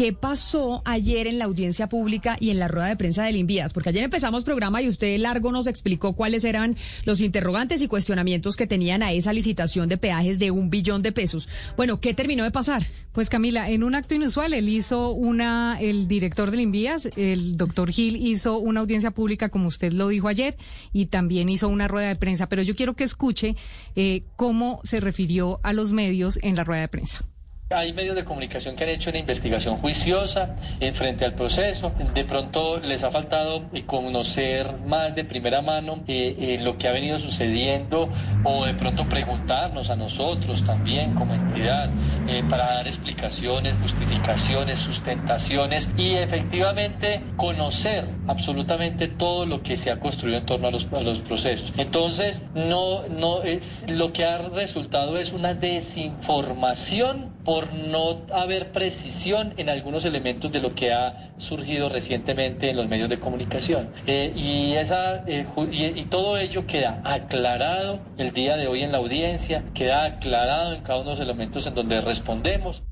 ¿qué pasó ayer en la audiencia pública y en la rueda de prensa del Invías? Porque ayer empezamos programa y usted largo nos explicó cuáles eran los interrogantes y cuestionamientos que tenían a esa licitación de peajes de un billón de pesos. Bueno, ¿qué terminó de pasar? Pues Camila, en un acto inusual, él hizo una, el director del Invías, el doctor Gil, hizo una audiencia pública, como usted lo dijo ayer, y también hizo una rueda de prensa. Pero yo quiero que escuche eh, cómo se refirió a los medios en la rueda de prensa. Hay medios de comunicación que han hecho una investigación juiciosa en frente al proceso. De pronto les ha faltado eh, conocer más de primera mano eh, eh, lo que ha venido sucediendo o de pronto preguntarnos a nosotros también como entidad para dar explicaciones, justificaciones, sustentaciones y efectivamente conocer absolutamente todo lo que se ha construido en torno a los, a los procesos. Entonces, no, no es, lo que ha resultado es una desinformación por no haber precisión en algunos elementos de lo que ha surgido recientemente en los medios de comunicación. Eh, y, esa, eh, y, todo ello queda aclarado el día de hoy en la audiencia, queda aclarado en cada uno de los elementos en donde respondemos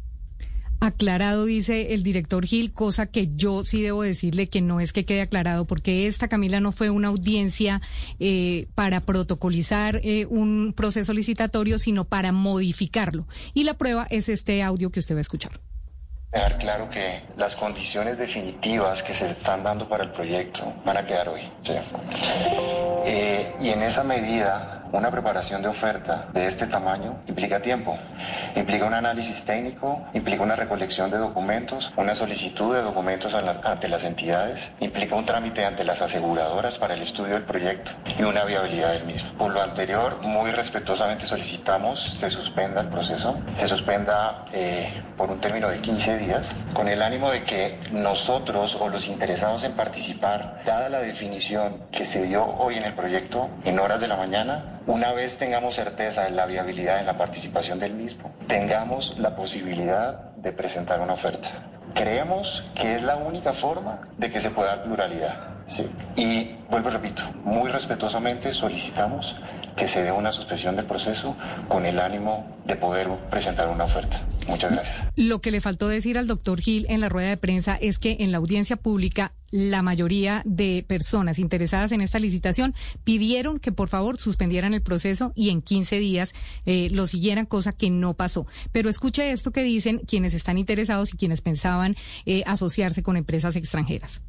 aclarado, dice el director Gil, cosa que yo sí debo decirle que no es que quede aclarado, porque esta, Camila, no fue una audiencia eh, para protocolizar eh, un proceso licitatorio, sino para modificarlo. Y la prueba es este audio que usted va a escuchar. Dejar claro que las condiciones definitivas que se están dando para el proyecto van a quedar hoy. Eh, y en esa medida una preparación de oferta de este tamaño implica tiempo, implica un análisis técnico, implica una recolección de documentos, una solicitud de documentos ante las entidades, implica un trámite ante las aseguradoras para el estudio del proyecto y una viabilidad del mismo. Por lo anterior, muy respetuosamente solicitamos se suspenda el proceso, se suspenda eh, por un término de 15 días, con el ánimo de que nosotros o los interesados en participar, dada la definición que se dio hoy en el proyecto en horas de la mañana, una vez tengamos certeza de la viabilidad en la participación del mismo, tengamos la posibilidad de presentar una oferta. Creemos que es la única forma de que se pueda dar pluralidad. Sí. Y vuelvo y repito, muy respetuosamente solicitamos que se dé una suspensión del proceso con el ánimo de poder presentar una oferta. Muchas gracias. Lo que le faltó decir al doctor Gil en la rueda de prensa es que en la audiencia pública la mayoría de personas interesadas en esta licitación pidieron que por favor suspendieran el proceso y en 15 días eh, lo siguieran, cosa que no pasó. Pero escuche esto que dicen quienes están interesados y quienes pensaban eh, asociarse con empresas extranjeras.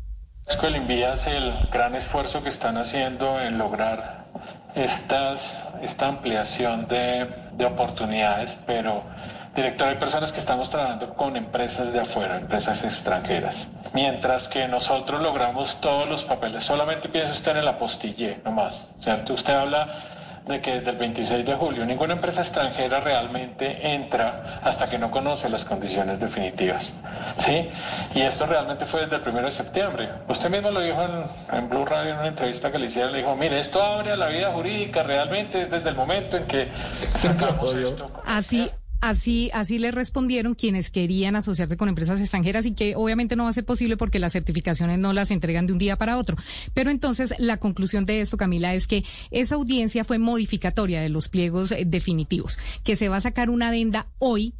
El envías el gran esfuerzo que están haciendo en lograr estas, esta ampliación de, de oportunidades, pero director, hay personas que estamos trabajando con empresas de afuera, empresas extranjeras, mientras que nosotros logramos todos los papeles. Solamente piensa usted en la apostille, nomás. ¿cierto? Usted habla de que desde el 26 de julio ninguna empresa extranjera realmente entra hasta que no conoce las condiciones definitivas. ¿sí? Y esto realmente fue desde el 1 de septiembre. Usted mismo lo dijo en, Blue Radio en una entrevista que le hicieron, le dijo, mire, esto abre a la vida jurídica realmente desde el momento en que sacamos esto. Así, Así, así le respondieron quienes querían asociarse con empresas extranjeras y que obviamente no va a ser posible porque las certificaciones no las entregan de un día para otro. Pero entonces la conclusión de esto, Camila, es que esa audiencia fue modificatoria de los pliegos eh, definitivos, que se va a sacar una adenda hoy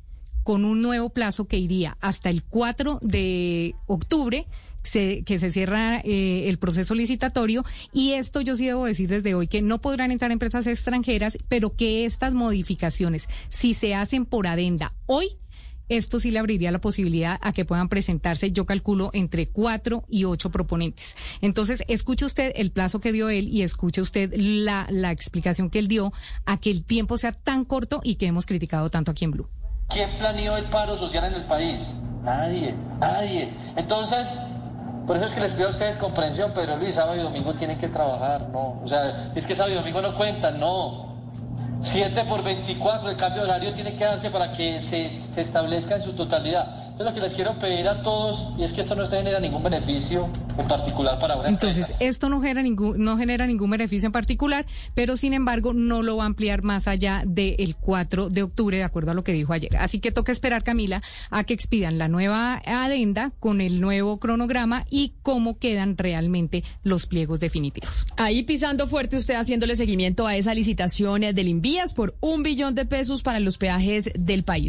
con un nuevo plazo que iría hasta el 4 de octubre que se cierra eh, el proceso licitatorio y esto yo sí debo decir desde hoy que no podrán entrar empresas extranjeras, pero que estas modificaciones, si se hacen por adenda hoy, esto sí le abriría la posibilidad a que puedan presentarse, yo calculo, entre cuatro y ocho proponentes. Entonces, escuche usted el plazo que dio él y escuche usted la, la explicación que él dio a que el tiempo sea tan corto y que hemos criticado tanto aquí en Blue. ¿Quién planeó el paro social en el país? Nadie, nadie. Entonces, por eso es que les pido a ustedes comprensión, pero Luis, sábado y domingo tienen que trabajar, ¿no? O sea, es que sábado y domingo no cuentan, no. 7 por 24, el cambio de horario tiene que darse para que se, se establezca en su totalidad. Entonces lo que les quiero pedir a todos, y es que esto no genera ningún beneficio en particular para una Entonces, esto no genera, ningún, no genera ningún beneficio en particular, pero sin embargo no lo va a ampliar más allá del 4 de octubre, de acuerdo a lo que dijo ayer. Así que toca esperar, Camila, a que expidan la nueva adenda con el nuevo cronograma y cómo quedan realmente los pliegos definitivos. Ahí pisando fuerte usted haciéndole seguimiento a esa licitación del Invías por un billón de pesos para los peajes del país.